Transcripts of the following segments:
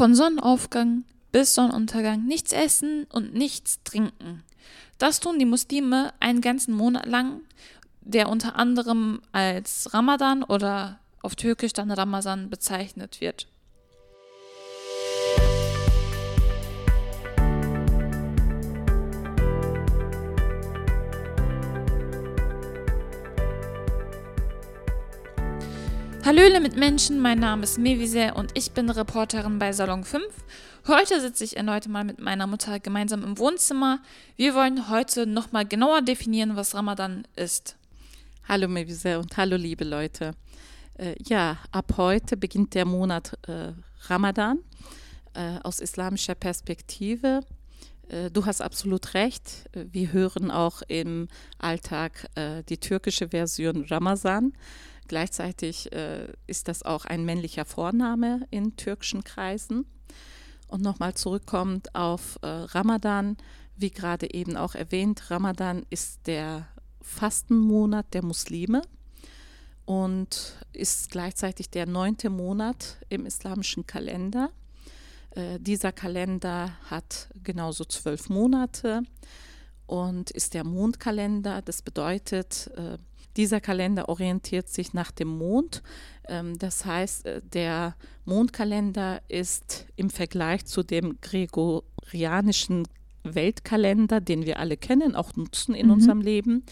Von Sonnenaufgang bis Sonnenuntergang nichts essen und nichts trinken. Das tun die Muslime einen ganzen Monat lang, der unter anderem als Ramadan oder auf Türkisch dann Ramazan bezeichnet wird. Hallöle mit Menschen, mein Name ist Mevise und ich bin Reporterin bei Salon 5. Heute sitze ich erneut mal mit meiner Mutter gemeinsam im Wohnzimmer. Wir wollen heute nochmal genauer definieren, was Ramadan ist. Hallo Mevise und hallo liebe Leute. Äh, ja, ab heute beginnt der Monat äh, Ramadan äh, aus islamischer Perspektive. Äh, du hast absolut recht. Wir hören auch im Alltag äh, die türkische Version Ramazan. Gleichzeitig äh, ist das auch ein männlicher Vorname in türkischen Kreisen. Und nochmal zurückkommt auf äh, Ramadan, wie gerade eben auch erwähnt, Ramadan ist der Fastenmonat der Muslime und ist gleichzeitig der neunte Monat im islamischen Kalender. Äh, dieser Kalender hat genauso zwölf Monate und ist der Mondkalender. Das bedeutet, äh, dieser Kalender orientiert sich nach dem Mond. Ähm, das heißt, äh, der Mondkalender ist im Vergleich zu dem gregorianischen Weltkalender, den wir alle kennen, auch nutzen in mhm. unserem Leben,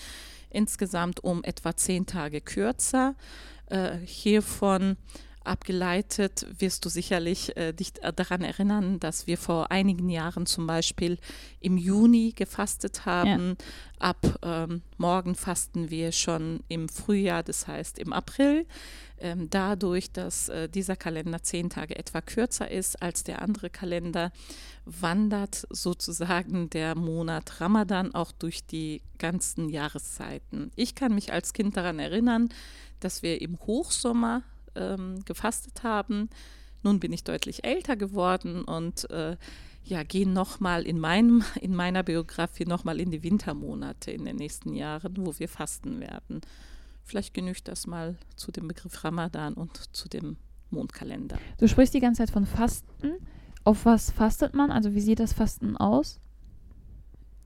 insgesamt um etwa zehn Tage kürzer. Äh, hiervon abgeleitet wirst du sicherlich äh, dich daran erinnern, dass wir vor einigen Jahren zum Beispiel im Juni gefastet haben. Ja. Ab ähm, morgen fasten wir schon im Frühjahr, das heißt im April. Ähm, dadurch, dass äh, dieser Kalender zehn Tage etwa kürzer ist als der andere Kalender, wandert sozusagen der Monat Ramadan auch durch die ganzen Jahreszeiten. Ich kann mich als Kind daran erinnern, dass wir im Hochsommer ähm, gefastet haben. Nun bin ich deutlich älter geworden und äh, ja, gehe nochmal in, in meiner Biografie nochmal in die Wintermonate in den nächsten Jahren, wo wir fasten werden. Vielleicht genügt das mal zu dem Begriff Ramadan und zu dem Mondkalender. Du sprichst die ganze Zeit von Fasten. Auf was fastet man? Also wie sieht das Fasten aus?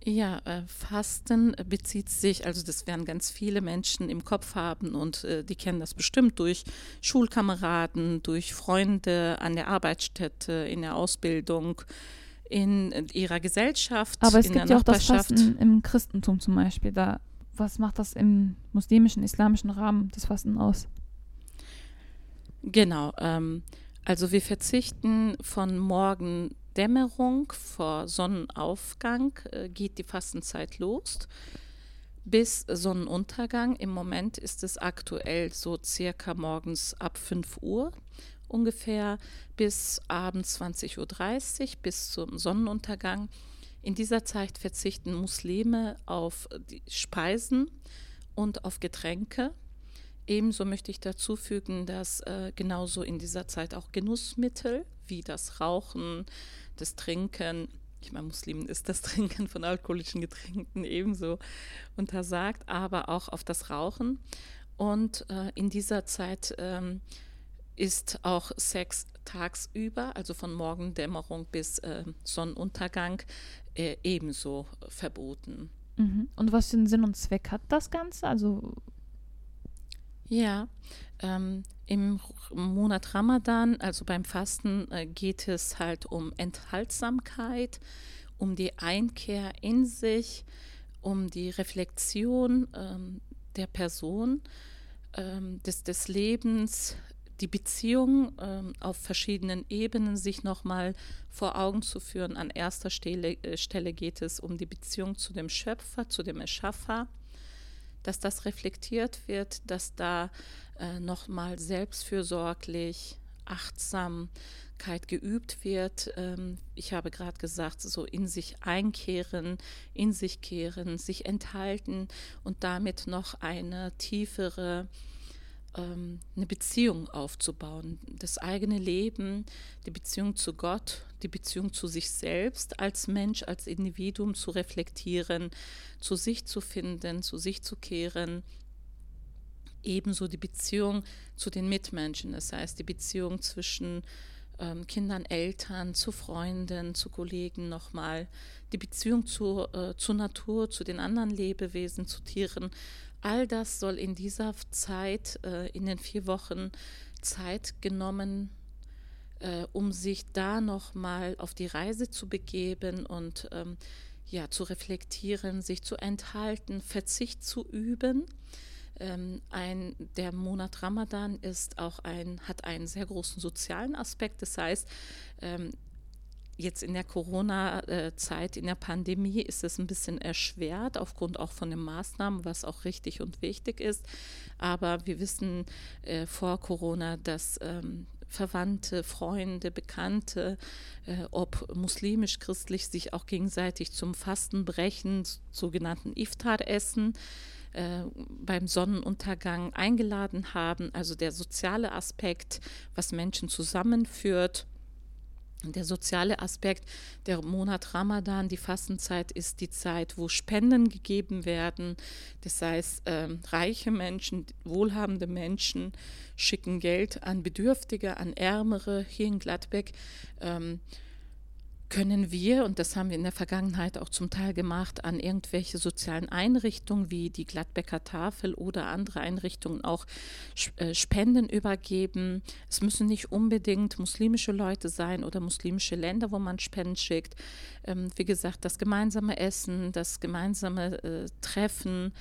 Ja, äh, Fasten bezieht sich, also das werden ganz viele Menschen im Kopf haben und äh, die kennen das bestimmt durch Schulkameraden, durch Freunde an der Arbeitsstätte, in der Ausbildung, in, in ihrer Gesellschaft. Aber es gibt ja auch das Fasten im Christentum zum Beispiel. Da, was macht das im muslimischen, islamischen Rahmen, das Fasten aus? Genau. Ähm, also wir verzichten von morgen Dämmerung vor Sonnenaufgang äh, geht die Fastenzeit los bis Sonnenuntergang. Im Moment ist es aktuell so circa morgens ab 5 Uhr ungefähr bis abends 20.30 Uhr bis zum Sonnenuntergang. In dieser Zeit verzichten Muslime auf Speisen und auf Getränke. Ebenso möchte ich dazu fügen, dass äh, genauso in dieser Zeit auch Genussmittel wie das Rauchen, das Trinken, ich meine, Muslimen ist das Trinken von alkoholischen Getränken ebenso untersagt, aber auch auf das Rauchen. Und äh, in dieser Zeit ähm, ist auch Sex tagsüber, also von Morgendämmerung bis äh, Sonnenuntergang, äh, ebenso verboten. Mhm. Und was für einen Sinn und Zweck hat das Ganze? Also ja, ähm, im Monat Ramadan, also beim Fasten, äh, geht es halt um Enthaltsamkeit, um die Einkehr in sich, um die Reflexion ähm, der Person, ähm, des, des Lebens, die Beziehung ähm, auf verschiedenen Ebenen sich nochmal vor Augen zu führen. An erster Stelle, äh, Stelle geht es um die Beziehung zu dem Schöpfer, zu dem Erschaffer dass das reflektiert wird, dass da äh, nochmal selbstfürsorglich, Achtsamkeit geübt wird. Ähm, ich habe gerade gesagt, so in sich einkehren, in sich kehren, sich enthalten und damit noch eine tiefere ähm, eine Beziehung aufzubauen, das eigene Leben, die Beziehung zu Gott, die Beziehung zu sich selbst als Mensch, als Individuum zu reflektieren, zu sich zu finden, zu sich zu kehren. Ebenso die Beziehung zu den Mitmenschen, das heißt die Beziehung zwischen ähm, Kindern, Eltern, zu Freunden, zu Kollegen nochmal, die Beziehung zu, äh, zur Natur, zu den anderen Lebewesen, zu Tieren. All das soll in dieser Zeit, äh, in den vier Wochen Zeit genommen, äh, um sich da nochmal auf die Reise zu begeben und ähm, ja, zu reflektieren, sich zu enthalten, Verzicht zu üben ähm, ein, der Monat Ramadan ist auch ein, hat einen sehr großen sozialen Aspekt. Das heißt, ähm, jetzt in der Corona-Zeit, in der Pandemie ist es ein bisschen erschwert, aufgrund auch von den Maßnahmen, was auch richtig und wichtig ist. Aber wir wissen äh, vor Corona, dass ähm, Verwandte, Freunde, Bekannte, äh, ob muslimisch-christlich, sich auch gegenseitig zum Fastenbrechen, sogenannten Iftar-Essen, äh, beim Sonnenuntergang eingeladen haben. Also der soziale Aspekt, was Menschen zusammenführt. Der soziale Aspekt, der Monat Ramadan, die Fastenzeit ist die Zeit, wo Spenden gegeben werden. Das heißt, äh, reiche Menschen, wohlhabende Menschen schicken Geld an Bedürftige, an Ärmere. Hier in Gladbeck ähm, können wir, und das haben wir in der Vergangenheit auch zum Teil gemacht, an irgendwelche sozialen Einrichtungen wie die Gladbecker Tafel oder andere Einrichtungen auch äh, Spenden übergeben. Es müssen nicht unbedingt muslimische Leute sein oder muslimische Länder, wo man Spenden schickt. Ähm, wie gesagt, das gemeinsame Essen, das gemeinsame äh, Treffen,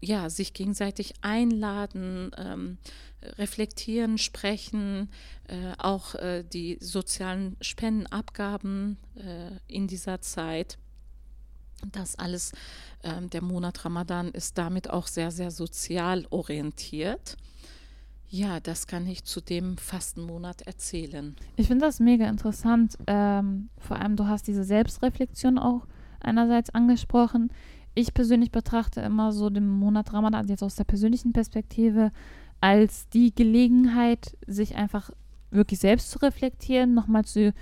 ja, sich gegenseitig einladen, ähm, reflektieren, sprechen, äh, auch äh, die sozialen Spendenabgaben äh, in dieser Zeit. Das alles, ähm, der Monat Ramadan ist damit auch sehr, sehr sozial orientiert. Ja, das kann ich zu dem Fastenmonat erzählen. Ich finde das mega interessant. Ähm, vor allem, du hast diese Selbstreflexion auch einerseits angesprochen ich persönlich betrachte immer so den Monat Ramadan jetzt aus der persönlichen Perspektive als die Gelegenheit, sich einfach wirklich selbst zu reflektieren, nochmal zu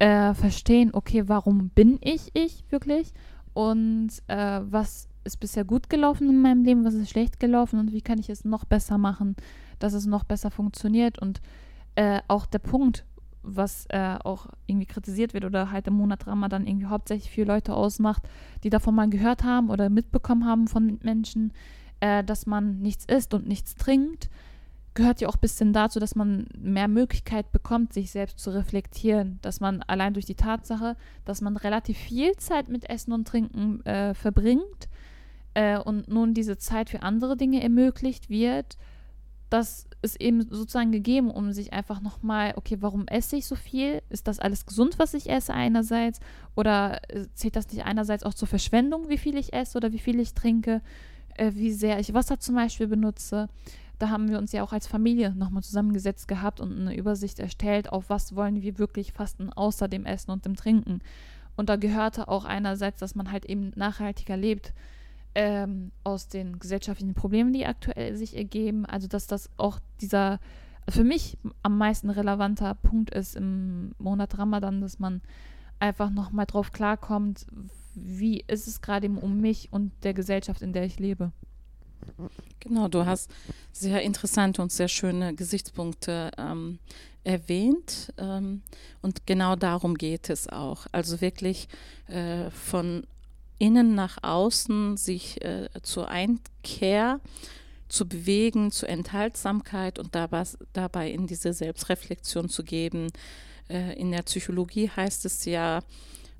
äh, verstehen, okay, warum bin ich ich wirklich? Und äh, was ist bisher gut gelaufen in meinem Leben, was ist schlecht gelaufen und wie kann ich es noch besser machen, dass es noch besser funktioniert? Und äh, auch der Punkt, was äh, auch irgendwie kritisiert wird oder halt im Monat Ramadan irgendwie hauptsächlich für Leute ausmacht, die davon mal gehört haben oder mitbekommen haben von Menschen, äh, dass man nichts isst und nichts trinkt, gehört ja auch ein bisschen dazu, dass man mehr Möglichkeit bekommt, sich selbst zu reflektieren, dass man allein durch die Tatsache, dass man relativ viel Zeit mit Essen und Trinken äh, verbringt äh, und nun diese Zeit für andere Dinge ermöglicht wird, dass ist eben sozusagen gegeben, um sich einfach nochmal, okay, warum esse ich so viel? Ist das alles gesund, was ich esse einerseits? Oder äh, zählt das nicht einerseits auch zur Verschwendung, wie viel ich esse oder wie viel ich trinke? Äh, wie sehr ich Wasser zum Beispiel benutze? Da haben wir uns ja auch als Familie nochmal zusammengesetzt gehabt und eine Übersicht erstellt, auf was wollen wir wirklich fasten, außer dem Essen und dem Trinken. Und da gehörte auch einerseits, dass man halt eben nachhaltiger lebt ähm, aus den gesellschaftlichen Problemen, die aktuell sich ergeben. Also dass das auch dieser für mich am meisten relevanter Punkt ist im Monat Ramadan, dass man einfach nochmal drauf klarkommt, wie ist es gerade um mich und der Gesellschaft, in der ich lebe. Genau, du hast sehr interessante und sehr schöne Gesichtspunkte ähm, erwähnt ähm, und genau darum geht es auch. Also wirklich äh, von innen nach außen sich äh, zur Einkehr zu bewegen, zur Enthaltsamkeit und dabei, dabei in diese Selbstreflexion zu geben. Äh, in der Psychologie heißt es ja,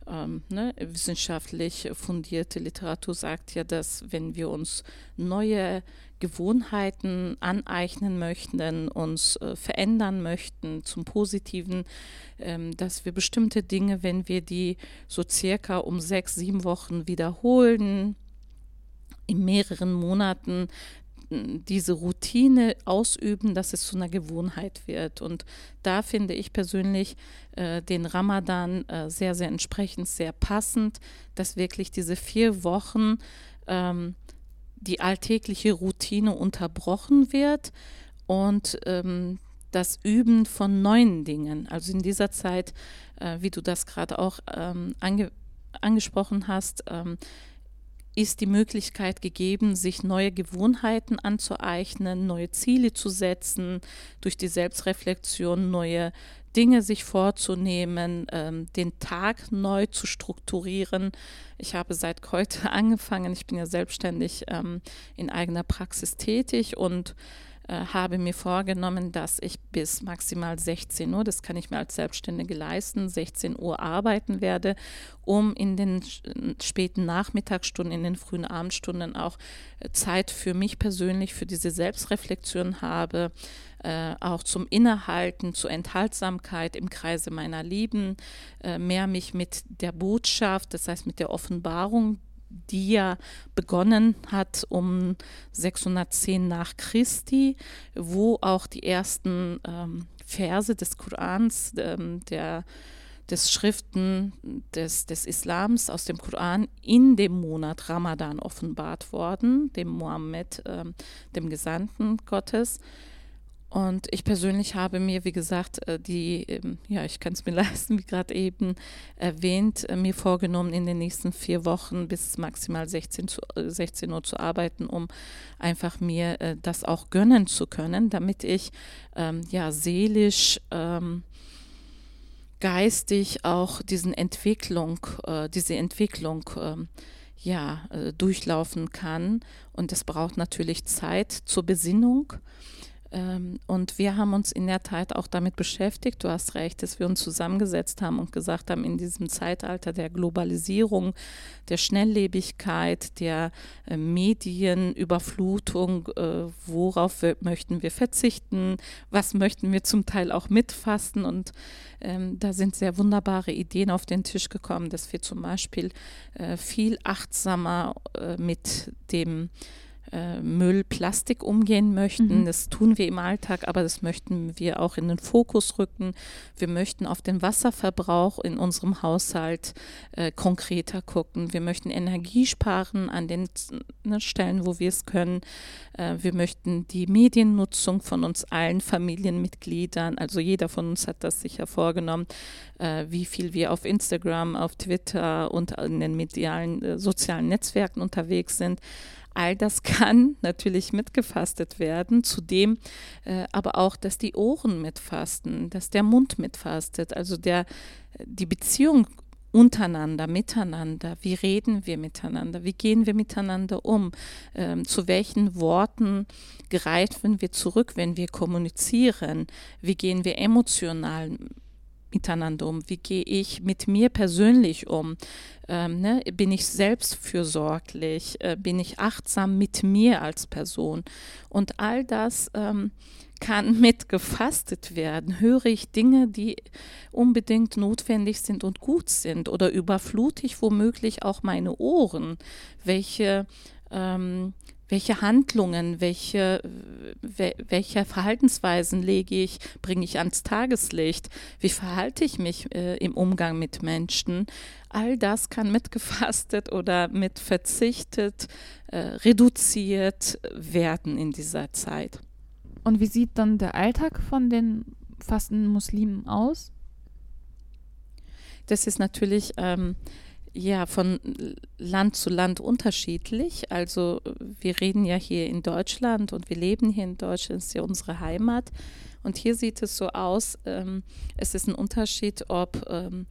ähm, ne, wissenschaftlich fundierte Literatur sagt ja, dass wenn wir uns neue Gewohnheiten aneignen möchten, uns äh, verändern möchten zum Positiven, ähm, dass wir bestimmte Dinge, wenn wir die so circa um sechs, sieben Wochen wiederholen, in mehreren Monaten diese Routine ausüben, dass es zu einer Gewohnheit wird. Und da finde ich persönlich äh, den Ramadan äh, sehr, sehr entsprechend, sehr passend, dass wirklich diese vier Wochen ähm, die alltägliche Routine unterbrochen wird und ähm, das Üben von neuen Dingen. Also in dieser Zeit, äh, wie du das gerade auch ähm, ange angesprochen hast, ähm, ist die Möglichkeit gegeben, sich neue Gewohnheiten anzueignen, neue Ziele zu setzen, durch die Selbstreflexion neue Dinge sich vorzunehmen, ähm, den Tag neu zu strukturieren. Ich habe seit heute angefangen, ich bin ja selbstständig ähm, in eigener Praxis tätig und habe mir vorgenommen, dass ich bis maximal 16 Uhr, das kann ich mir als Selbstständige leisten, 16 Uhr arbeiten werde, um in den späten Nachmittagsstunden, in den frühen Abendstunden auch äh, Zeit für mich persönlich, für diese Selbstreflexion habe, äh, auch zum Innehalten, zur Enthaltsamkeit im Kreise meiner Lieben, äh, mehr mich mit der Botschaft, das heißt mit der Offenbarung die ja begonnen hat um 610 nach Christi, wo auch die ersten ähm, Verse des Korans, ähm, der, des Schriften des, des Islams aus dem Koran in dem Monat Ramadan offenbart worden, dem Mohammed, ähm, dem Gesandten Gottes. Und ich persönlich habe mir, wie gesagt, äh, die, ähm, ja, ich kann es mir leisten, wie gerade eben erwähnt, äh, mir vorgenommen, in den nächsten vier Wochen bis maximal 16, zu, 16 äh, Uhr zu arbeiten, um einfach mir das auch gönnen zu können, damit ich ähm, ja seelisch, ähm, geistig auch diesen Entwicklung, äh, diese Entwicklung ähm, ja, äh, durchlaufen kann. Und es braucht natürlich Zeit zur Besinnung. Ähm, und wir haben uns in der Tat auch damit beschäftigt, du hast recht, dass wir uns zusammengesetzt haben und gesagt haben, in diesem Zeitalter der Globalisierung, der Schnelllebigkeit, der äh, Medienüberflutung, äh, worauf möchten wir verzichten, was möchten wir zum Teil auch mitfassen. Und ähm, da sind sehr wunderbare Ideen auf den Tisch gekommen, dass wir zum Beispiel äh, viel achtsamer mit dem äh, Müll, Plastik umgehen möchten. Mhm. Das tun wir im Alltag, aber das möchten wir auch in den Fokus rücken. Wir möchten auf den Wasserverbrauch in unserem Haushalt äh, konkreter gucken. Wir möchten Energie sparen an den ne, Stellen, wo wir es können. Äh, wir möchten die Mediennutzung von uns allen Familienmitgliedern, also jeder von uns hat das sicher vorgenommen, äh, wie viel wir auf Instagram, auf Twitter und in den medialen äh, sozialen Netzwerken unterwegs sind All das kann natürlich mitgefastet werden, zudem äh, aber auch, dass die Ohren mitfasten, dass der Mund mitfastet, also der, die Beziehung untereinander, miteinander, wie reden wir miteinander, wie gehen wir miteinander um, ähm, zu welchen Worten greifen wir zurück, wenn wir kommunizieren, wie gehen wir emotional miteinander um? Wie gehe ich mit mir persönlich um? Ähm, ne? Bin ich selbstfürsorglich? Äh, bin ich achtsam mit mir als Person? Und all das ähm, kann mitgefastet werden. Höre ich Dinge, die unbedingt notwendig sind und gut sind? Oder überflute ich womöglich auch meine Ohren? Welche ähm, welche Handlungen, welche, welche Verhaltensweisen lege ich, bringe ich ans Tageslicht, wie verhalte ich mich äh, im Umgang mit Menschen. All das kann mitgefastet oder mit verzichtet, äh, reduziert werden in dieser Zeit. Und wie sieht dann der Alltag von den fastenden Muslimen aus? Das ist natürlich ähm, ja, von Land zu Land unterschiedlich. Also wir reden ja hier in Deutschland und wir leben hier in Deutschland, ist ja unsere Heimat. Und hier sieht es so aus, ähm, es ist ein Unterschied, ob ähm,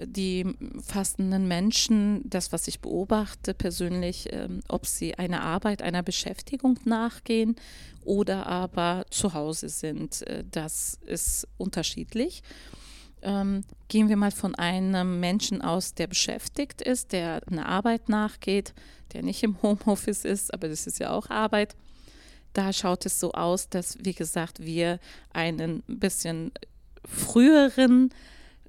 die fastenden Menschen, das, was ich beobachte persönlich, ähm, ob sie einer Arbeit, einer Beschäftigung nachgehen oder aber zu Hause sind. Äh, das ist unterschiedlich. Ähm, gehen wir mal von einem Menschen aus, der beschäftigt ist, der eine Arbeit nachgeht, der nicht im Homeoffice ist, aber das ist ja auch Arbeit. Da schaut es so aus, dass, wie gesagt, wir einen bisschen früheren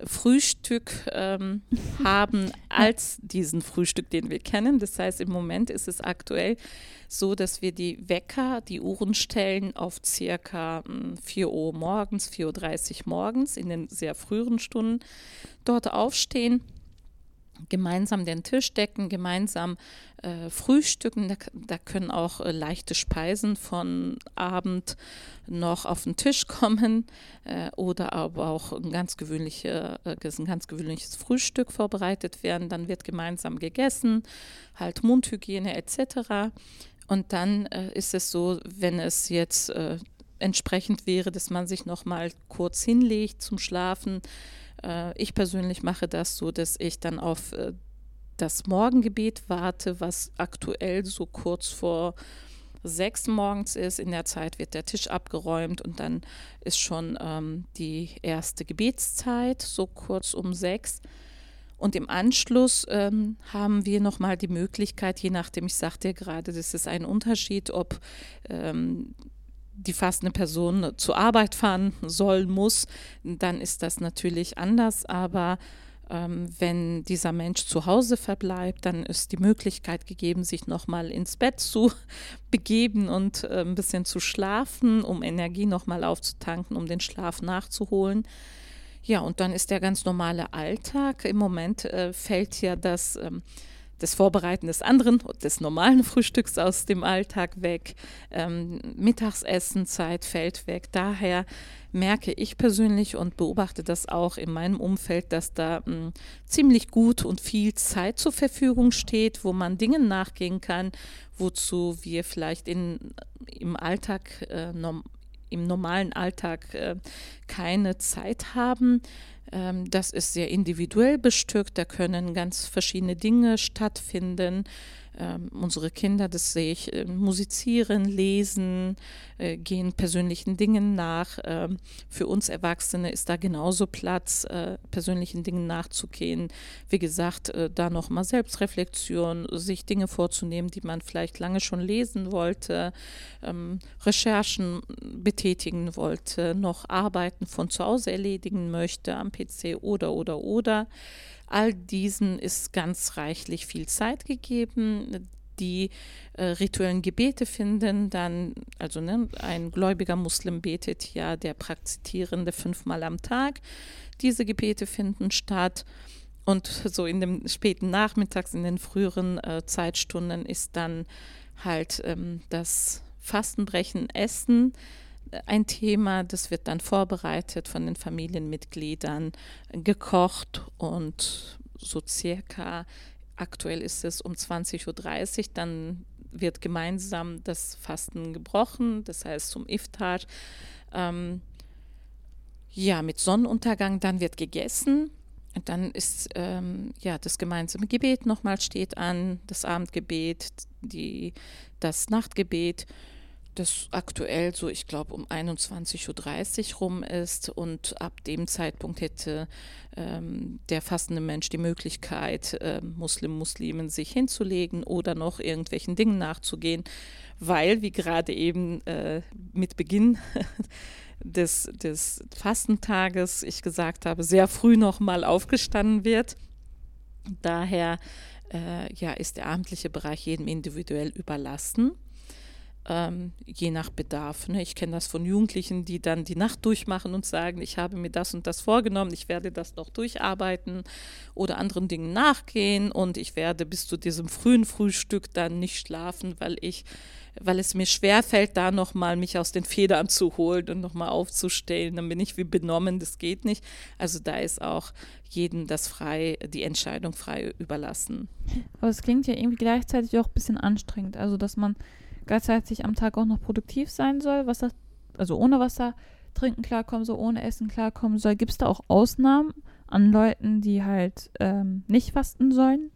Frühstück ähm, haben als diesen Frühstück, den wir kennen. Das heißt, im Moment ist es aktuell so, dass wir die Wecker, die Uhren stellen auf circa 4 hm, Uhr morgens, 4.30 Uhr morgens in den sehr früheren Stunden dort aufstehen gemeinsam den Tisch decken, gemeinsam äh, frühstücken. Da, da, können auch äh, leichte Speisen von Abend noch auf den Tisch kommen äh, oder aber auch ein ganz, gewöhnliche, äh, ein ganz gewöhnliches Frühstück vorbereitet werden. Dann wird gemeinsam gegessen, halt Mundhygiene etc. Und dann äh, ist es so, wenn es jetzt äh, entsprechend wäre, dass man sich noch mal kurz hinlegt zum Schlafen, ich persönlich mache das so, dass ich dann auf das Morgengebet warte, was aktuell so kurz vor sechs morgens ist. In der Zeit wird der Tisch abgeräumt und dann ist schon ähm, die erste Gebetszeit, so kurz um sechs. Und im Anschluss ähm, haben wir nochmal die Möglichkeit, je nachdem, ich sagte ja gerade, das ist ein Unterschied, ob ähm, die fastende Person zur Arbeit fahren soll, muss, dann ist das natürlich anders. Aber wenn dieser Mensch zu Hause verbleibt, dann ist die Möglichkeit gegeben, sich nochmal ins Bett zu begeben und äh, ein bisschen zu schlafen, um Energie nochmal aufzutanken, um den Schlaf nachzuholen. Ja, und dann ist der ganz normale Alltag. Im Moment äh, fällt ja das. Ähm, das Vorbereiten des anderen, des normalen Frühstücks aus dem Alltag weg. Ähm, Mittagsessenzeit fällt weg. Daher merke ich persönlich und beobachte das auch in meinem Umfeld, dass da mh, hm, ziemlich gut und viel Zeit zur Verfügung steht, wo man Dingen nachgehen kann, wozu wir vielleicht in, im Alltag, äh, norm, im normalen Alltag äh, keine Zeit haben. Ähm, das ist sehr individuell bestückt, da können ganz verschiedene Dinge stattfinden. Ähm, unsere Kinder, das sehe ich, äh, musizieren, lesen, äh, gehen persönlichen Dingen nach. Ähm, für uns Erwachsene ist da genauso Platz, äh, persönlichen Dingen nachzugehen. Wie gesagt, äh, da nochmal Selbstreflexion, sich Dinge vorzunehmen, die man vielleicht lange schon lesen wollte, ähm, Recherchen betätigen wollte, noch Arbeiten von zu Hause erledigen möchte am PC oder, oder, oder. All diesen ist ganz reichlich viel Zeit gegeben. Die äh, rituellen Gebete finden dann, also ne, ein gläubiger Muslim betet ja der Praktizierende fünfmal am Tag. Diese Gebete finden statt. Und so in dem späten Nachmittags, in den früheren äh, Zeitstunden ist dann halt ähm, das Fastenbrechen, Essen ein Thema, das wird dann vorbereitet von den Familienmitgliedern, gekocht und so circa, aktuell ist es um 20.30 Uhr, dann wird gemeinsam das Fasten gebrochen, das heißt zum Iftar. Ähm, ja, mit Sonnenuntergang, dann wird gegessen. Und dann ist ähm, ja das gemeinsame Gebet nochmal steht an, das Abendgebet, die, das Nachtgebet das aktuell so, ich glaube, um 21.30 Uhr rum ist und ab dem Zeitpunkt hätte ähm, der fassende Mensch die Möglichkeit, äh, Muslim, Muslimen sich hinzulegen oder noch irgendwelchen Dingen nachzugehen, weil, wie gerade eben äh, mit Beginn des, des Fastentages ich gesagt habe, sehr früh nochmal aufgestanden wird. Daher äh, ja, ist der abendliche Bereich jedem individuell überlassen ähm, je nach Bedarf. Ne? Ich kenne das von Jugendlichen, die dann die Nacht durchmachen und sagen, ich habe mir das und das vorgenommen, ich werde das noch durcharbeiten oder anderen Dingen nachgehen und ich werde bis zu diesem frühen Frühstück dann nicht schlafen, weil ich weil es mir schwerfällt, da nochmal mich aus den Federn zu holen und nochmal aufzustellen. Dann bin ich wie benommen, das geht nicht. Also da ist auch jedem das frei, die Entscheidung frei überlassen. Aber es klingt ja irgendwie gleichzeitig auch ein bisschen anstrengend. Also dass man gleichzeitig am Tag auch noch produktiv sein soll, Wasser, also ohne Wasser trinken klarkommen soll, ohne Essen klarkommen soll. Gibt es da auch Ausnahmen an Leuten, die halt ähm, nicht fasten sollen?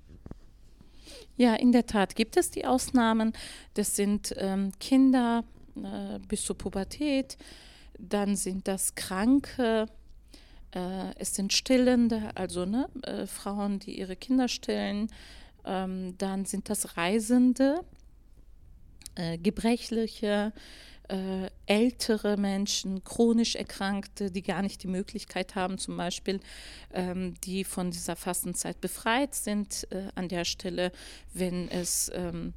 Ja, in der Tat gibt es die Ausnahmen. Das sind ähm, Kinder äh, bis zur Pubertät, dann sind das Kranke, äh, es sind Stillende, also ne, äh, Frauen, die ihre Kinder stillen, ähm, dann sind das Reisende, äh, gebrechliche, äh, ältere Menschen, chronisch Erkrankte, die gar nicht die Möglichkeit haben, zum Beispiel, ähm, die von dieser Fastenzeit befreit sind äh, an der Stelle, wenn es ähm,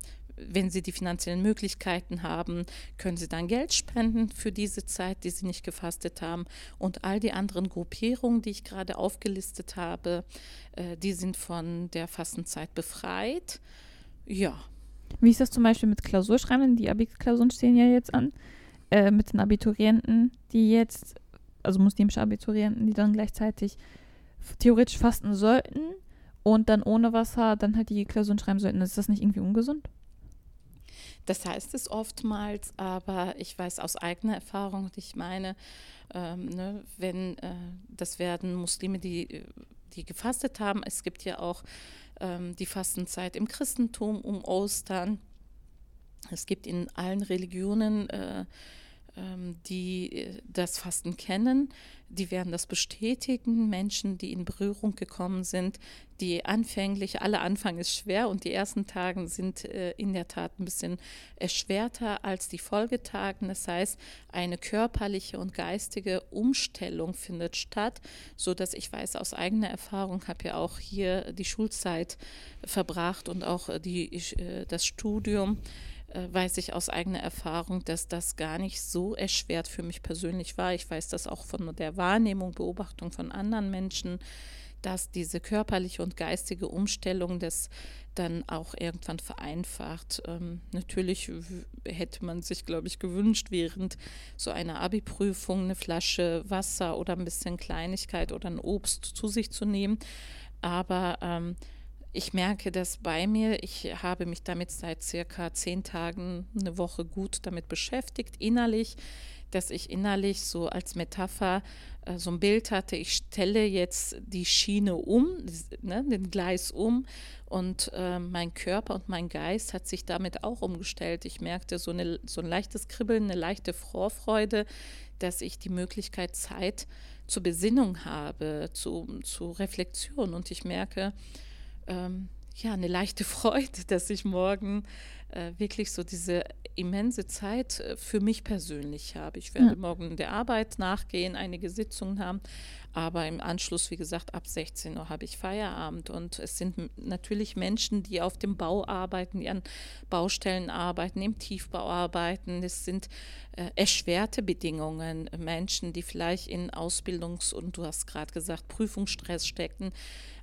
wenn sie die finanziellen Möglichkeiten haben, können sie dann Geld spenden für diese Zeit, die sie nicht gefastet haben. Und all die anderen Gruppierungen, die ich gerade aufgelistet habe, äh, die sind von der Fastenzeit befreit. Ja. Wie ist das zum Beispiel mit Klausurschreibenden? Die Abi-Klausuren stehen ja jetzt an. Äh, mit den Abiturienten, die jetzt, also muslimische Abiturienten, die dann gleichzeitig theoretisch fasten sollten und dann ohne Wasser dann halt die Klausuren schreiben sollten. Ist das nicht irgendwie ungesund? Das heißt es oftmals, aber ich weiß aus eigener Erfahrung, ich meine, ähm, ne, wenn äh, das werden Muslime, die, die gefastet haben, es gibt ja auch ähm, die Fastenzeit im Christentum um Ostern. Es gibt in allen Religionen äh, die äh, das Fasten kennen, die werden das bestätigen. Menschen, die in Berührung gekommen sind, die anfänglich, alle Anfang ist schwer und die ersten Tage sind äh, in der Tat ein bisschen erschwerter als die Folgetagen. Das heißt, eine körperliche und geistige Umstellung findet statt, so dass ich weiß aus eigener Erfahrung, habe ja auch hier die Schulzeit verbracht und auch die, das Studium äh, weiß ich aus eigener Erfahrung, dass das gar nicht so erschwert für mich persönlich war. Ich weiß das auch von der Wahrnehmung, Beobachtung von anderen Menschen, dass diese körperliche und geistige Umstellung das dann auch irgendwann vereinfacht. Ähm, natürlich hätte man sich, glaube ich, gewünscht, während so einer Abi-Prüfung eine Flasche Wasser oder ein bisschen Kleinigkeit oder ein Obst zu sich zu nehmen. Aber ähm, ich merke das bei mir. Ich habe mich damit seit circa zehn Tagen, eine Woche gut damit beschäftigt, innerlich, dass ich innerlich so als Metapher äh, so ein Bild hatte, ich stelle jetzt die Schiene um, ne, den Gleis um und äh, mein Körper und mein Geist hat sich damit auch umgestellt. Ich merkte so, eine, so ein leichtes Kribbeln, eine leichte Vorfreude, dass ich die Möglichkeit Zeit zur Besinnung habe, zu, zu Reflexion und ich merke, ähm, ja, eine leichte Freude, dass ich morgen äh, wirklich so diese immense Zeit äh, für mich persönlich habe. Ich werde ja. morgen der Arbeit nachgehen, einige Sitzungen haben, aber im Anschluss, wie gesagt, ab 16 Uhr habe ich Feierabend. Und es sind natürlich Menschen, die auf dem Bau arbeiten, die an Baustellen arbeiten, im Tiefbau arbeiten. Es sind äh, erschwerte Bedingungen, Menschen, die vielleicht in Ausbildungs- und du hast gerade gesagt, Prüfungsstress stecken.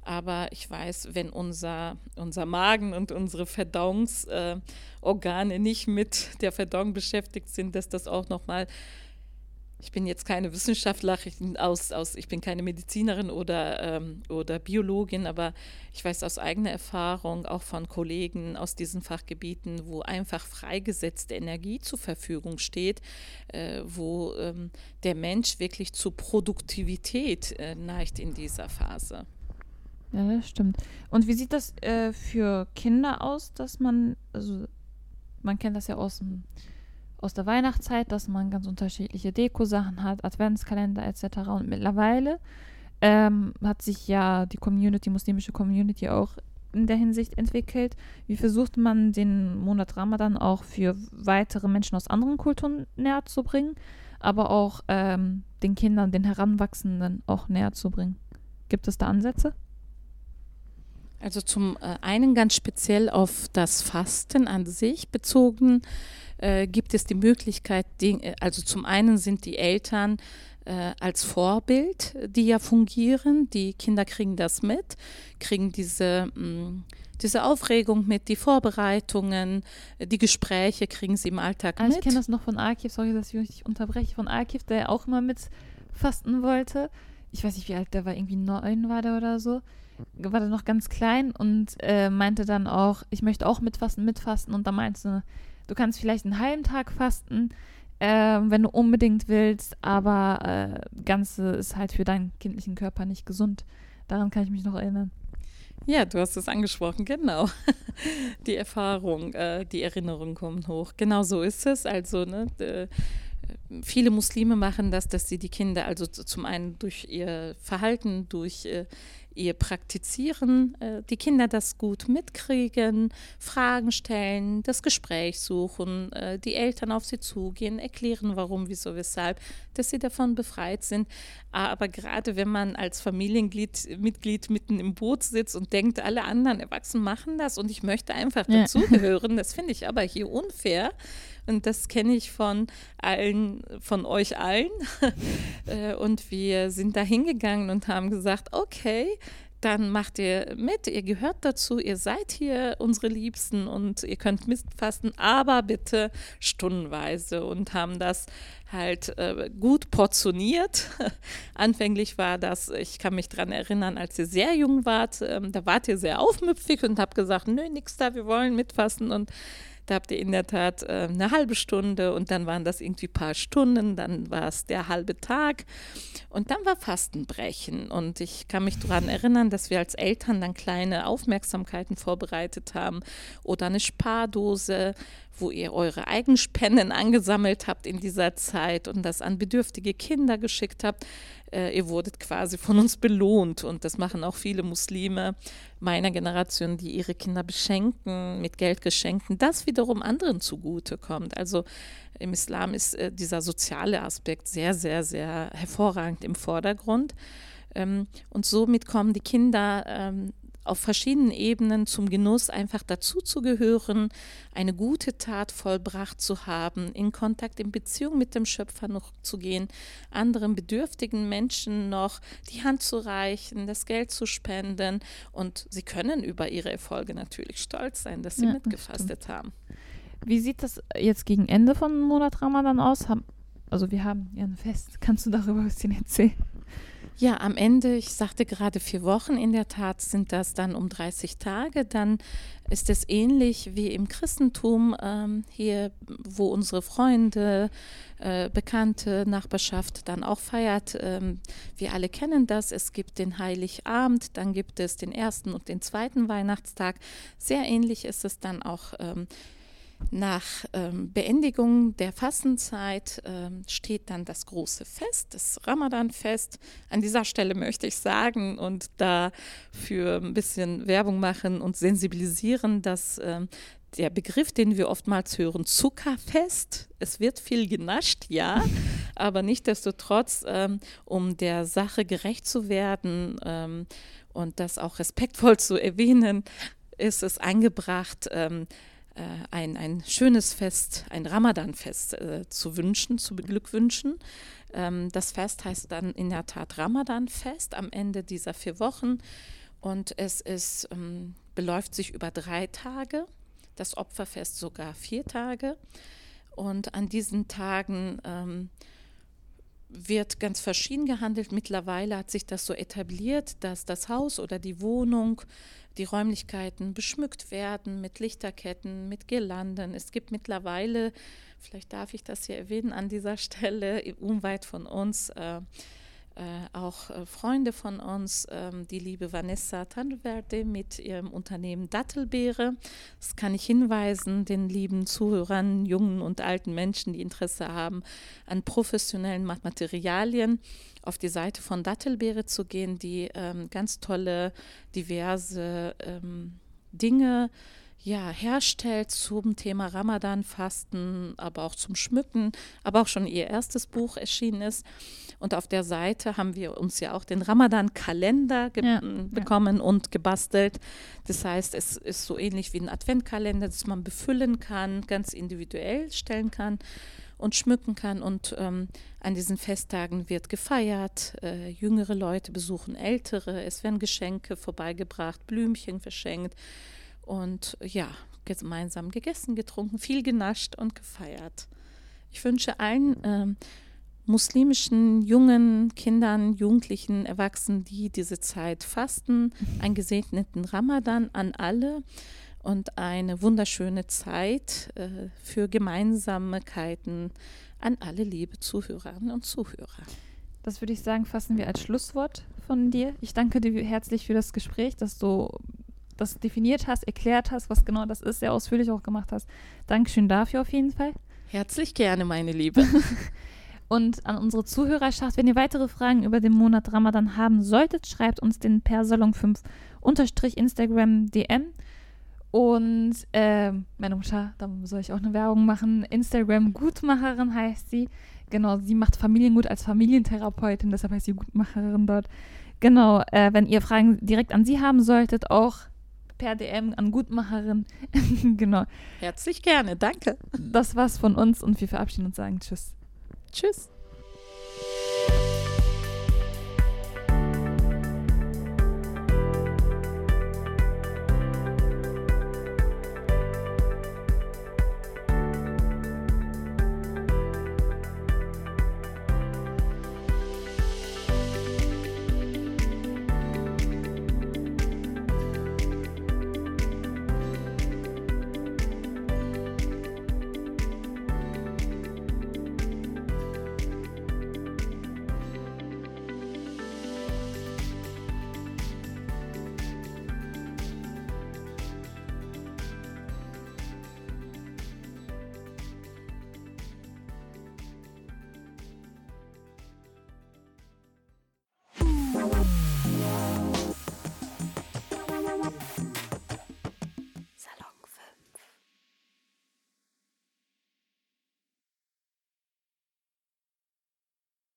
Aber ich weiß, wenn unser, unser Magen und unsere Verdauungsorgane äh, nicht mit der Verdauung beschäftigt sind, dass das auch nochmal ich bin jetzt keine Wissenschaftlerin aus, aus ich bin keine Medizinerin oder, ähm, oder Biologin, aber ich weiß aus eigener Erfahrung, auch von Kollegen aus diesen Fachgebieten, wo einfach freigesetzte Energie zur Verfügung steht, äh, wo ähm, der Mensch wirklich zu Produktivität äh, neigt in dieser Phase. Ja, das stimmt. Und wie sieht das äh, für Kinder aus, dass man, also man kennt das ja aus, dem, aus der Weihnachtszeit, dass man ganz unterschiedliche Deko-Sachen hat, Adventskalender etc. Und mittlerweile ähm, hat sich ja die Community, muslimische Community auch in der Hinsicht entwickelt. Wie versucht man den Monat Ramadan auch für weitere Menschen aus anderen Kulturen näher zu bringen, aber auch ähm, den Kindern, den Heranwachsenden auch näher zu bringen? Gibt es da Ansätze? Also zum äh, einen ganz speziell auf das Fasten an sich bezogen äh, gibt es die Möglichkeit, die, äh, also zum einen sind die Eltern äh, als Vorbild, die ja fungieren, die Kinder kriegen das mit, kriegen diese, mh, mm, diese Aufregung mit, die Vorbereitungen, die Gespräche kriegen sie im Alltag also mit. Ich kenne das noch von Arkiv, sorry, dass ich dich unterbreche, von Arkiv, der auch immer mit fasten wollte. Ich weiß nicht, wie alt der war, irgendwie neun war der oder so war da noch ganz klein und äh, meinte dann auch, ich möchte auch mitfasten, mitfasten. Und da meinte du kannst vielleicht einen halben Tag fasten, äh, wenn du unbedingt willst, aber äh, Ganze ist halt für deinen kindlichen Körper nicht gesund. Daran kann ich mich noch erinnern. Ja, du hast es angesprochen, genau. Die Erfahrung, äh, die Erinnerungen kommen hoch. Genau so ist es. Also, ne, viele Muslime machen das, dass sie die Kinder also zum einen durch ihr Verhalten, durch äh, ihr Praktizieren, äh, die Kinder das gut mitkriegen, Fragen stellen, das Gespräch suchen, äh, die Eltern auf sie zugehen, erklären, warum, wieso, weshalb, dass sie davon befreit sind. Aber gerade wenn man als Familienmitglied Mitglied mitten im Boot sitzt und denkt, alle anderen Erwachsenen machen das und ich möchte einfach Ja. dazugehören, das finde ich aber hier unfair. Und das kenne ich von allen, von euch allen. Äh, und wir sind da hingegangen und haben gesagt, okay, dann macht ihr mit, ihr gehört dazu, ihr seid hier unsere Liebsten und ihr könnt mitfasten, aber bitte stundenweise und haben das halt äh, gut portioniert. Anfänglich war das, ich kann mich daran erinnern, als ihr sehr jung wart, ähm, da wart ihr sehr aufmüpfig und habt gesagt, nö, nix da, wir wollen mitfasten und da habt ihr in der Tat äh, eine halbe Stunde und dann waren das irgendwie paar Stunden, dann war es der halbe Tag und dann war Fastenbrechen. Und ich kann mich daran erinnern, dass wir als Eltern dann kleine Aufmerksamkeiten vorbereitet haben oder eine Spardose, wo ihr eure Eigenspenden angesammelt habt in dieser Zeit und das an bedürftige Kinder geschickt habt. Äh, ihr wurdet quasi von uns belohnt und das machen auch viele Muslime meiner Generation, die ihre Kinder beschenken mit Geldgeschenken, das wiederum anderen zugute kommt. Also im Islam ist äh, dieser soziale Aspekt sehr, sehr, sehr hervorragend im Vordergrund. Ähm, und somit kommen die Kinder ähm, auf verschiedenen Ebenen zum Genuss, einfach dazuzugehören, eine gute Tat vollbracht zu haben, in Kontakt, in Beziehung mit dem Schöpfer noch zu gehen, anderen bedürftigen Menschen noch die Hand zu reichen, das Geld zu spenden. Und sie können über ihre Erfolge natürlich stolz sein, dass sie Ja, das mitgefastet haben. Wie sieht das jetzt gegen Ende von Monat Ramadan aus? Also wir haben ja ein Fest. Kannst du darüber ein bisschen erzählen? Ja, am Ende, ich sagte gerade vier Wochen, in der Tat sind das dann um 30 Tage. Dann ist es ähnlich wie im Christentum ähm, hier, wo unsere Freunde, äh, Bekannte, Nachbarschaft dann auch feiert. Ähm, wir alle kennen das. Es gibt den Heiligabend, dann gibt es den ersten und den zweiten Weihnachtstag. Sehr ähnlich ist es dann auch. Ähm, nach ähm, Beendigung der Fastenzeit ähm, steht dann das große Fest, das Ramadan-Fest. An dieser Stelle möchte ich sagen und dafür ein bisschen Werbung machen und sensibilisieren, dass ähm, der Begriff, den wir oftmals hören, Zuckerfest, es wird viel genascht, ja, aber nichtdestotrotz, ähm, um der Sache gerecht zu werden ähm, und das auch respektvoll zu erwähnen, ist es angebracht, ähm, äh, ein, ein schönes Fest, ein Ramadan-Fest äh, zu wünschen, zu beglückwünschen. Ähm, das Fest heißt dann in der Tat Ramadan-Fest am Ende dieser vier Wochen und es ist, ähm, beläuft sich über drei Tage, das Opferfest sogar vier Tage. Und an diesen Tagen ähm, wird ganz verschieden gehandelt. Mittlerweile hat sich das so etabliert, dass das Haus oder die Wohnung, die Räumlichkeiten beschmückt werden mit Lichterketten, mit Girlanden. Es gibt mittlerweile, vielleicht darf ich das hier erwähnen an dieser Stelle, unweit von uns, äh, äh, auch äh, Freunde von uns, ähm, die liebe Vanessa Tanverde mit ihrem Unternehmen Dattelbeere. Das kann ich hinweisen, den lieben Zuhörern, jungen und alten Menschen, die Interesse haben an professionellen Materialien, auf die Seite von Dattelbeere zu gehen, die ähm, ganz tolle, diverse ähm, Dinge ja, herstellt zum Thema Ramadan-Fasten, aber auch zum Schmücken, aber auch schon ihr erstes Buch erschienen ist. Und auf der Seite haben wir uns ja auch den Ramadan-Kalender Ja, bekommen und gebastelt. Das heißt, es ist so ähnlich wie ein Adventkalender, das man befüllen kann, ganz individuell stellen kann und schmücken kann. Und ähm, an diesen Festtagen wird gefeiert, äh, jüngere Leute besuchen ältere, es werden Geschenke vorbeigebracht, Blümchen verschenkt und ja, gemeinsam gegessen, getrunken, viel genascht und gefeiert. Ich wünsche allen ähm, muslimischen jungen Kindern, Jugendlichen, Erwachsenen, die diese Zeit fasten, einen gesegneten Ramadan an alle und eine wunderschöne Zeit äh, für Gemeinsamkeiten an alle liebe Zuhörerinnen und Zuhörer. Das würde ich sagen, fassen wir als Schlusswort von dir. Ich danke dir herzlich für das Gespräch, dass du das definiert hast, erklärt hast, was genau das ist, sehr ausführlich auch gemacht hast. Dankeschön dafür auf jeden Fall. Herzlich gerne, meine Liebe. Und an unsere Zuhörerschaft, wenn ihr weitere Fragen über den Monat Ramadan haben solltet, schreibt uns den per Salon 5 unterstrich Instagram DM. Und äh, meine Mutter, da soll ich auch eine Werbung machen. Instagram Gutmacherin heißt sie. Genau, sie macht Familiengut als Familientherapeutin, deshalb heißt sie Gutmacherin dort. Genau, äh, wenn ihr Fragen direkt an sie haben solltet, auch per DM an Gutmacherin. genau. Herzlich gerne, danke. Das war's von uns und wir verabschieden uns sagen Tschüss. Tschüss.